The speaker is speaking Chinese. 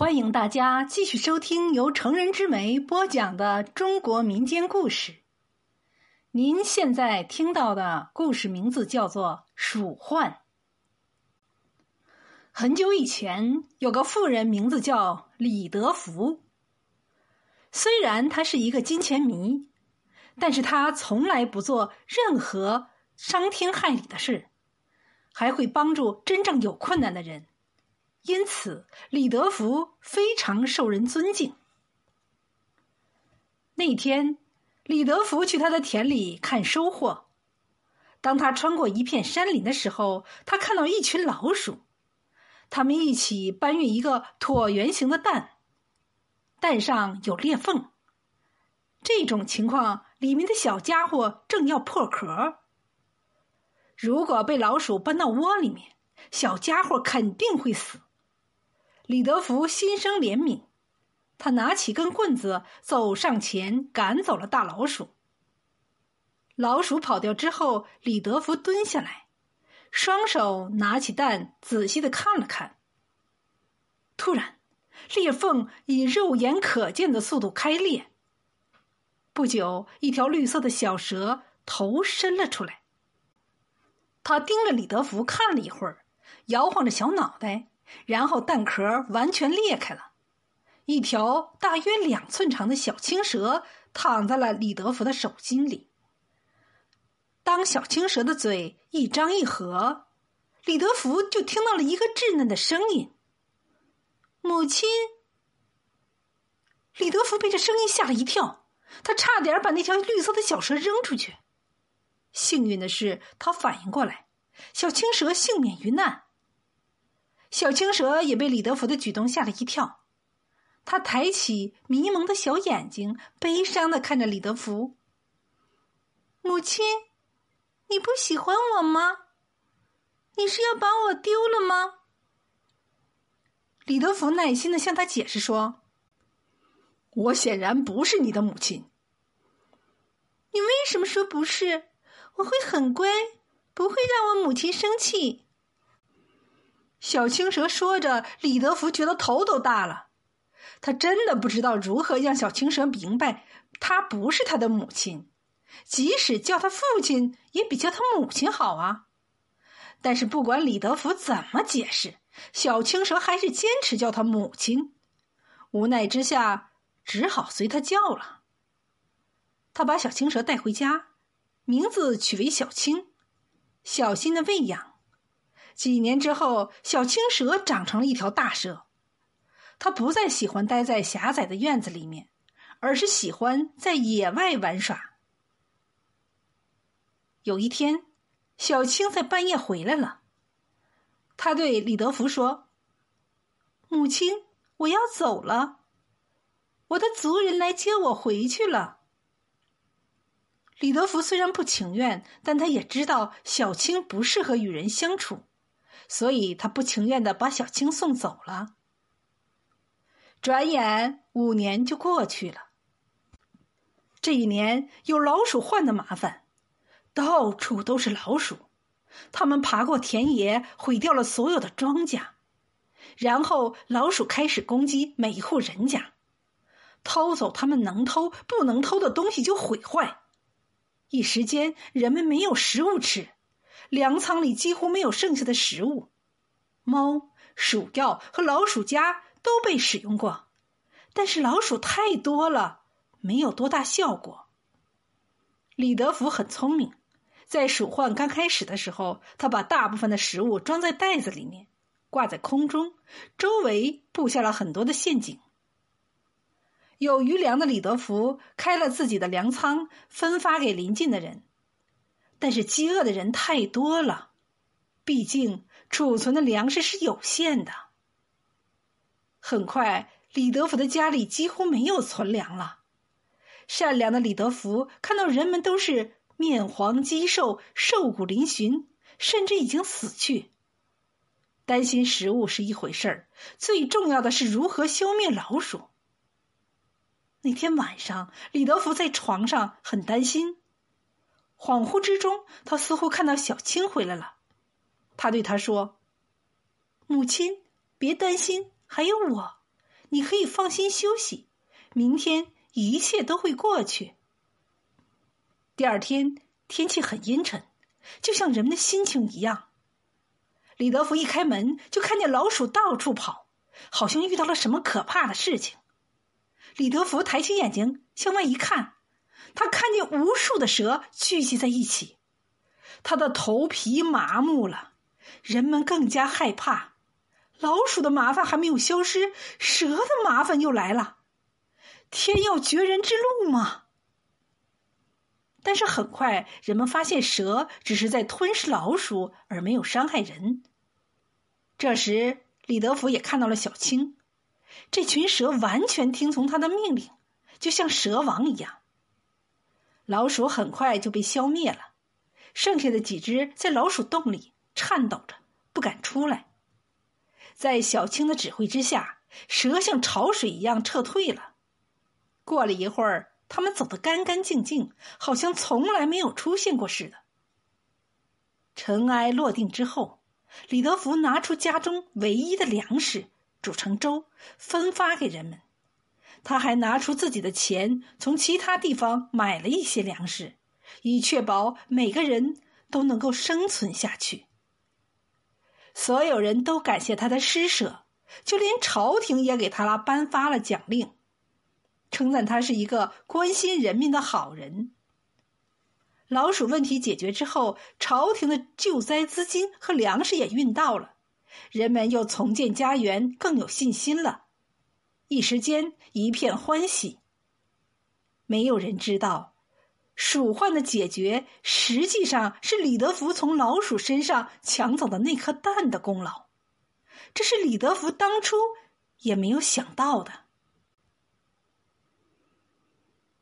欢迎大家继续收听由成人之美播讲的中国民间故事。您现在听到的故事名字叫做《鼠患》。很久以前，有个富人，名字叫李德福。虽然他是一个金钱迷，但是他从来不做任何伤天害理的事，还会帮助真正有困难的人。因此，李德福非常受人尊敬。那天，李德福去他的田里看收获。当他穿过一片山林的时候，他看到一群老鼠，他们一起搬运一个椭圆形的蛋，蛋上有裂缝。这种情况，里面的小家伙正要破壳。如果被老鼠搬到窝里面，小家伙肯定会死。李德福心生怜悯，他拿起根棍子走上前，赶走了大老鼠。老鼠跑掉之后，李德福蹲下来，双手拿起蛋，仔细的看了看。突然，裂缝以肉眼可见的速度开裂。不久，一条绿色的小蛇头伸了出来。他盯着李德福看了一会儿，摇晃着小脑袋。然后蛋壳完全裂开了，一条大约两寸长的小青蛇躺在了李德福的手心里。当小青蛇的嘴一张一合，李德福就听到了一个稚嫩的声音：“母亲。”李德福被这声音吓了一跳，他差点把那条绿色的小蛇扔出去。幸运的是，他反应过来，小青蛇幸免于难。小青蛇也被李德福的举动吓了一跳，他抬起迷蒙的小眼睛，悲伤的看着李德福。母亲，你不喜欢我吗？你是要把我丢了吗？李德福耐心的向他解释说：“我显然不是你的母亲。你为什么说不是？我会很乖，不会让我母亲生气。”小青蛇说着，李德福觉得头都大了。他真的不知道如何让小青蛇明白，他不是他的母亲，即使叫他父亲，也比叫他母亲好啊。但是不管李德福怎么解释，小青蛇还是坚持叫他母亲。无奈之下，只好随他叫了。他把小青蛇带回家，名字取为小青，小心的喂养。几年之后，小青蛇长成了一条大蛇。它不再喜欢待在狭窄的院子里面，而是喜欢在野外玩耍。有一天，小青在半夜回来了。他对李德福说：“母亲，我要走了，我的族人来接我回去了。”李德福虽然不情愿，但他也知道小青不适合与人相处。所以他不情愿的把小青送走了。转眼五年就过去了。这一年有老鼠患的麻烦，到处都是老鼠，它们爬过田野，毁掉了所有的庄稼，然后老鼠开始攻击每一户人家，偷走他们能偷不能偷的东西就毁坏，一时间人们没有食物吃。粮仓里几乎没有剩下的食物，猫、鼠药和老鼠夹都被使用过，但是老鼠太多了，没有多大效果。李德福很聪明，在鼠患刚开始的时候，他把大部分的食物装在袋子里面，挂在空中，周围布下了很多的陷阱。有余粮的李德福开了自己的粮仓，分发给邻近的人。但是饥饿的人太多了，毕竟储存的粮食是有限的。很快，李德福的家里几乎没有存粮了。善良的李德福看到人们都是面黄肌瘦、瘦骨嶙峋，甚至已经死去，担心食物是一回事儿，最重要的是如何消灭老鼠。那天晚上，李德福在床上很担心。恍惚之中，他似乎看到小青回来了。他对他说：“母亲，别担心，还有我。你可以放心休息，明天一切都会过去。”第二天天气很阴沉，就像人们的心情一样。李德福一开门就看见老鼠到处跑，好像遇到了什么可怕的事情。李德福抬起眼睛向外一看，他看见无数的蛇聚集在一起，他的头皮麻木了。人们更加害怕，老鼠的麻烦还没有消失，蛇的麻烦又来了。天要绝人之路吗？但是很快，人们发现蛇只是在吞噬老鼠，而没有伤害人。这时，李德福也看到了小青，这群蛇完全听从他的命令，就像蛇王一样。老鼠很快就被消灭了，剩下的几只在老鼠洞里颤抖着，不敢出来。在小青的指挥之下，蛇像潮水一样撤退了。过了一会儿。他们走得干干净净，好像从来没有出现过似的。尘埃落定之后，李德福拿出家中唯一的粮食，煮成粥，分发给人们。他还拿出自己的钱，从其他地方买了一些粮食，以确保每个人都能够生存下去。所有人都感谢他的施舍，就连朝廷也给他颁发了奖令。称赞他是一个关心人民的好人。老鼠问题解决之后，朝廷的救灾资金和粮食也运到了，人们又重建家园，更有信心了。一时间一片欢喜。没有人知道，鼠患的解决实际上是李德福从老鼠身上抢走的那颗蛋的功劳。这是李德福当初也没有想到的。